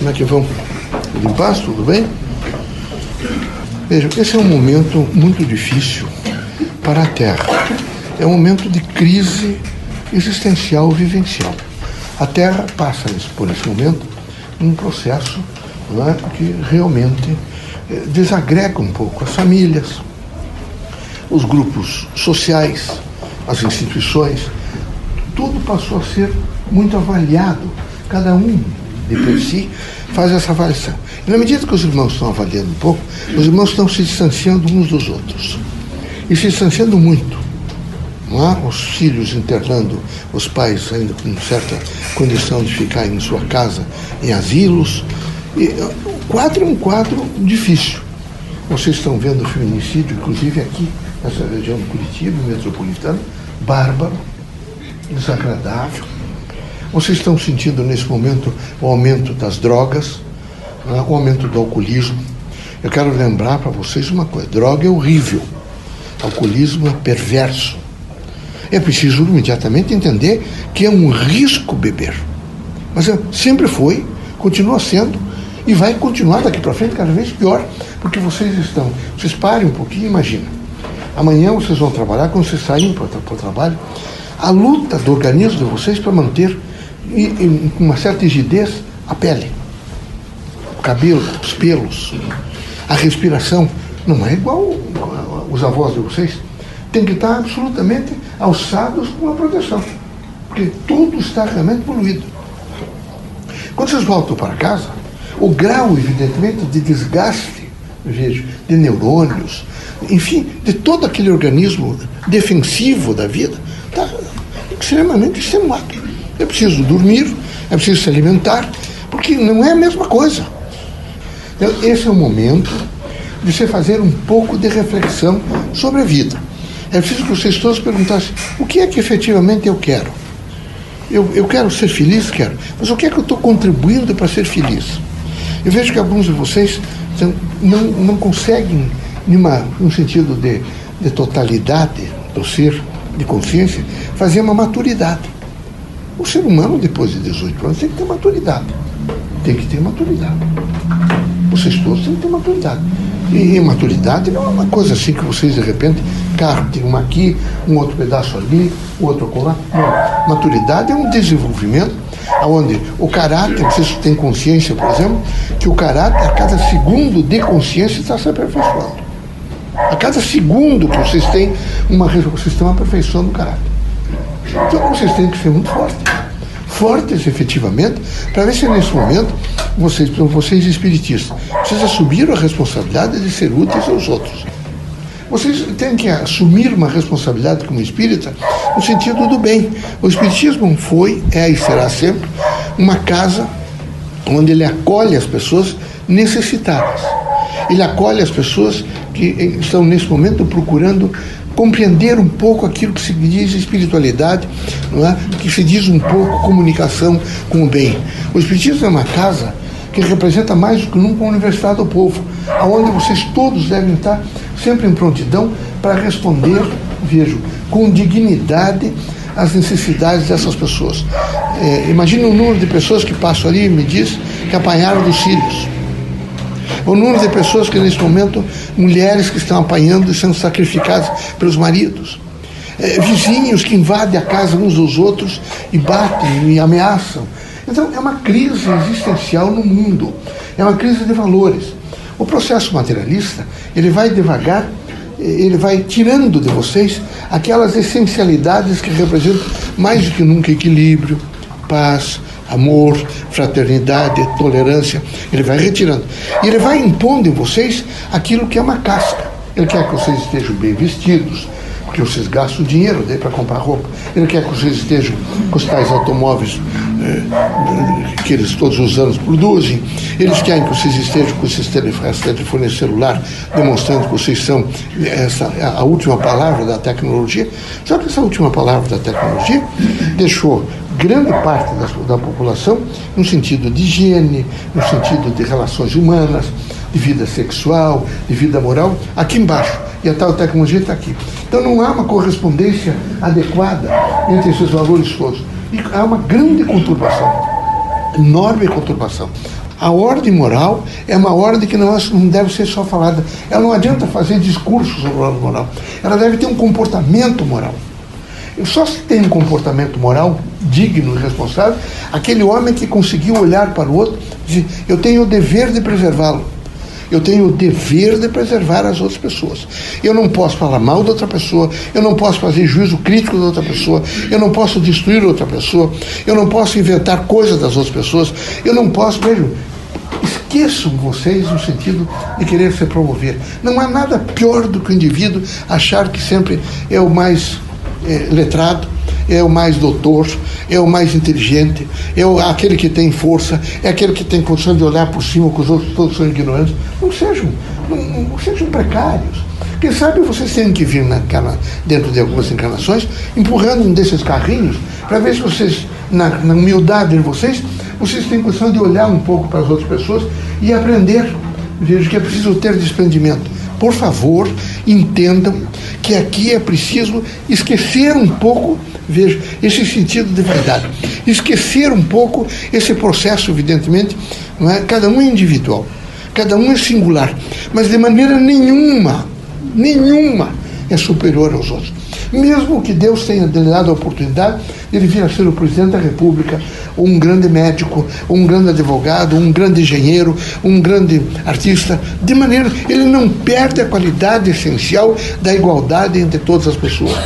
Como é que vão? Tudo em paz? Tudo bem? Vejam, esse é um momento muito difícil para a Terra. É um momento de crise existencial vivencial. A Terra passa por esse momento um processo é, que realmente é, desagrega um pouco as famílias, os grupos sociais, as instituições, tudo passou a ser muito avaliado. Cada um de per si faz essa avaliação. E na medida que os irmãos estão avaliando um pouco, os irmãos estão se distanciando uns dos outros. E se distanciando muito. Não os filhos internando os pais ainda com certa condição de ficar em sua casa, em asilos. E, o quadro é um quadro difícil. Vocês estão vendo o feminicídio, inclusive aqui, nessa região do Curitiba, metropolitana, bárbaro, desagradável. Vocês estão sentindo nesse momento o aumento das drogas, né, o aumento do alcoolismo. Eu quero lembrar para vocês uma coisa: droga é horrível, alcoolismo é perverso. É preciso imediatamente entender que é um risco beber. Mas é, sempre foi, continua sendo e vai continuar daqui para frente cada vez pior, porque vocês estão. Vocês parem um pouquinho, imagina. Amanhã vocês vão trabalhar, quando vocês saírem para o trabalho, a luta do organismo de vocês para manter com uma certa rigidez a pele, o cabelo, os pelos, a respiração. Não é igual os avós de vocês. Tem que estar absolutamente alçados com a proteção, porque tudo está realmente poluído. Quando vocês voltam para casa, o grau, evidentemente, de desgaste, vejo, de neurônios, enfim, de todo aquele organismo defensivo da vida, está extremamente extenuado. É preciso dormir, é preciso se alimentar, porque não é a mesma coisa. Então, esse é o momento de você fazer um pouco de reflexão sobre a vida. É preciso que vocês todos perguntassem o que é que efetivamente eu quero. Eu, eu quero ser feliz? Quero. Mas o que é que eu estou contribuindo para ser feliz? Eu vejo que alguns de vocês não, não conseguem, numa, num sentido de, de totalidade do ser, de consciência, fazer uma maturidade. O ser humano, depois de 18 anos, tem que ter maturidade. Tem que ter maturidade. Vocês todos têm que ter maturidade. E, e maturidade não é uma coisa assim que vocês, de repente, carro, tem uma aqui, um outro pedaço ali, o outro colar. Não. Maturidade é um desenvolvimento onde o caráter, vocês têm consciência, por exemplo, que o caráter, a cada segundo de consciência, está se aperfeiçoando. A cada segundo que vocês têm, uma, vocês estão aperfeiçoando o caráter. Então vocês têm que ser muito fortes. Fortes, efetivamente, para ver se nesse momento, vocês, vocês espiritistas, vocês assumiram a responsabilidade de ser úteis aos outros. Vocês têm que assumir uma responsabilidade como espírita no sentido do bem. O espiritismo foi, é e será sempre uma casa onde ele acolhe as pessoas necessitadas. Ele acolhe as pessoas que estão nesse momento procurando compreender um pouco aquilo que se diz espiritualidade, não é? que se diz um pouco comunicação com o bem. O Espiritismo é uma casa que representa mais do que nunca a Universidade do Povo, aonde vocês todos devem estar sempre em prontidão para responder, vejo, com dignidade às necessidades dessas pessoas. É, imagine o número de pessoas que passam ali e me diz que apanharam dos filhos o número de pessoas que nesse momento, mulheres que estão apanhando e sendo sacrificadas pelos maridos. É, vizinhos que invadem a casa uns dos outros e batem e ameaçam. Então, é uma crise existencial no mundo. É uma crise de valores. O processo materialista, ele vai devagar, ele vai tirando de vocês aquelas essencialidades que representam mais do que nunca equilíbrio, paz, amor, fraternidade, tolerância. Ele vai retirando. E ele vai impondo em vocês aquilo que é uma casca. Ele quer que vocês estejam bem vestidos, porque vocês gastam dinheiro para comprar roupa. Ele quer que vocês estejam com os tais automóveis eh, que eles todos os anos produzem. Eles querem que vocês estejam com esses telefones, telefone celular, demonstrando que vocês são essa, a última palavra da tecnologia. Só que essa última palavra da tecnologia deixou grande parte da, da população no sentido de higiene, no sentido de relações humanas, de vida sexual, de vida moral, aqui embaixo. E a tal tecnologia está aqui. Então não há uma correspondência adequada entre esses valores todos. E há uma grande conturbação, enorme conturbação. A ordem moral é uma ordem que não, não deve ser só falada. Ela não adianta fazer discursos sobre a ordem moral. Ela deve ter um comportamento moral. Só se tem um comportamento moral digno e responsável aquele homem que conseguiu olhar para o outro e dizer: Eu tenho o dever de preservá-lo. Eu tenho o dever de preservar as outras pessoas. Eu não posso falar mal de outra pessoa, eu não posso fazer juízo crítico de outra pessoa, eu não posso destruir outra pessoa, eu não posso inventar coisas das outras pessoas, eu não posso, vejo, esqueçam vocês no sentido de querer se promover. Não há nada pior do que o indivíduo achar que sempre é o mais é, letrado, é o mais doutor, é o mais inteligente, é o, aquele que tem força, é aquele que tem condição de olhar por cima que os outros todos são ignorantes. Não sejam, não, não sejam precários. Quem sabe vocês têm que vir naquela, dentro de algumas encarnações, empurrando um desses carrinhos, para ver se vocês, na, na humildade de vocês, vocês têm condição de olhar um pouco para as outras pessoas e aprender. Vejo que é preciso ter desprendimento. Por favor, entendam que aqui é preciso esquecer um pouco, veja, esse sentido de vaidade. Esquecer um pouco esse processo, evidentemente, é? cada um é individual, cada um é singular, mas de maneira nenhuma, nenhuma é superior aos outros. Mesmo que Deus tenha dado a oportunidade, ele vir a ser o presidente da República, um grande médico, um grande advogado, um grande engenheiro, um grande artista, de maneira ele não perde a qualidade essencial da igualdade entre todas as pessoas.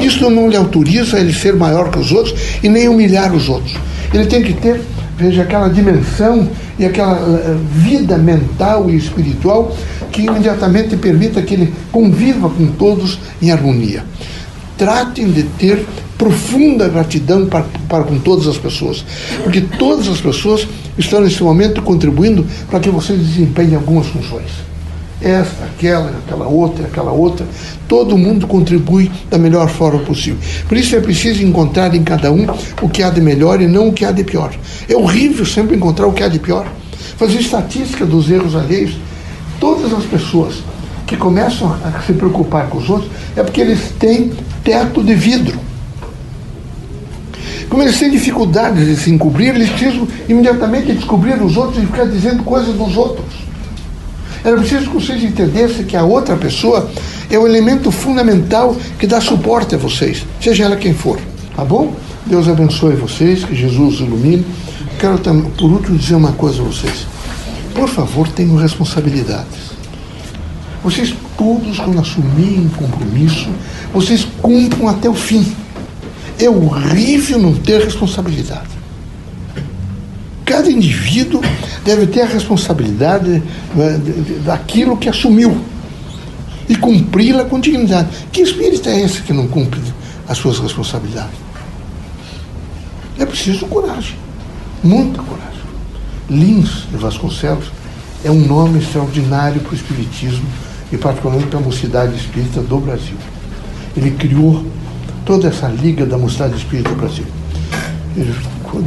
Isso não lhe autoriza ele ser maior que os outros e nem humilhar os outros. Ele tem que ter, veja, aquela dimensão e aquela eh, vida mental e espiritual que imediatamente permita que ele conviva com todos em harmonia tratem de ter profunda gratidão para, para com todas as pessoas, porque todas as pessoas estão nesse momento contribuindo para que você desempenhe algumas funções. Esta, aquela, aquela outra, aquela outra, todo mundo contribui da melhor forma possível. Por isso é preciso encontrar em cada um o que há de melhor e não o que há de pior. É horrível sempre encontrar o que há de pior. Fazer estatística dos erros alheios. Todas as pessoas que começam a se preocupar com os outros é porque eles têm teto de vidro. Como eles têm dificuldades de se encobrir, eles precisam imediatamente descobrir os outros e ficar dizendo coisas dos outros. Era preciso que vocês entendessem que a outra pessoa é o elemento fundamental que dá suporte a vocês, seja ela quem for. Tá bom? Deus abençoe vocês, que Jesus ilumine. Quero, por último, dizer uma coisa a vocês. Por favor, tenham responsabilidades. Vocês todos, quando assumirem um compromisso, vocês cumpram até o fim. É horrível não ter responsabilidade. Cada indivíduo deve ter a responsabilidade né, daquilo que assumiu e cumpri-la com dignidade. Que espírito é esse que não cumpre as suas responsabilidades? É preciso coragem, muita coragem. Lins de Vasconcelos é um nome extraordinário para o Espiritismo e particularmente para a mocidade espírita do Brasil. Ele criou toda essa liga da mocidade espírita do Brasil. Ele,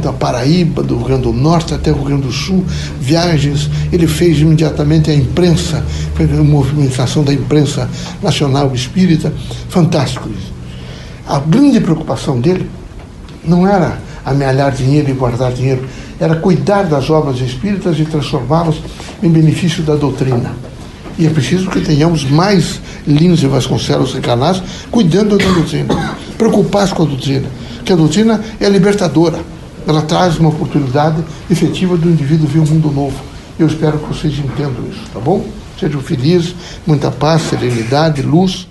da Paraíba, do Rio Grande do Norte até o Rio Grande do Sul, viagens, ele fez imediatamente a imprensa, fez a movimentação da imprensa nacional espírita, fantástico isso. A grande preocupação dele não era amealhar dinheiro e guardar dinheiro, era cuidar das obras espíritas e transformá-las em benefício da doutrina. E é preciso que tenhamos mais Lins e Vasconcelos encarnados cuidando da doutrina, preocupados com a doutrina, que a doutrina é libertadora. Ela traz uma oportunidade efetiva do indivíduo ver um mundo novo. Eu espero que vocês entendam isso, tá bom? Sejam felizes, muita paz, serenidade, luz.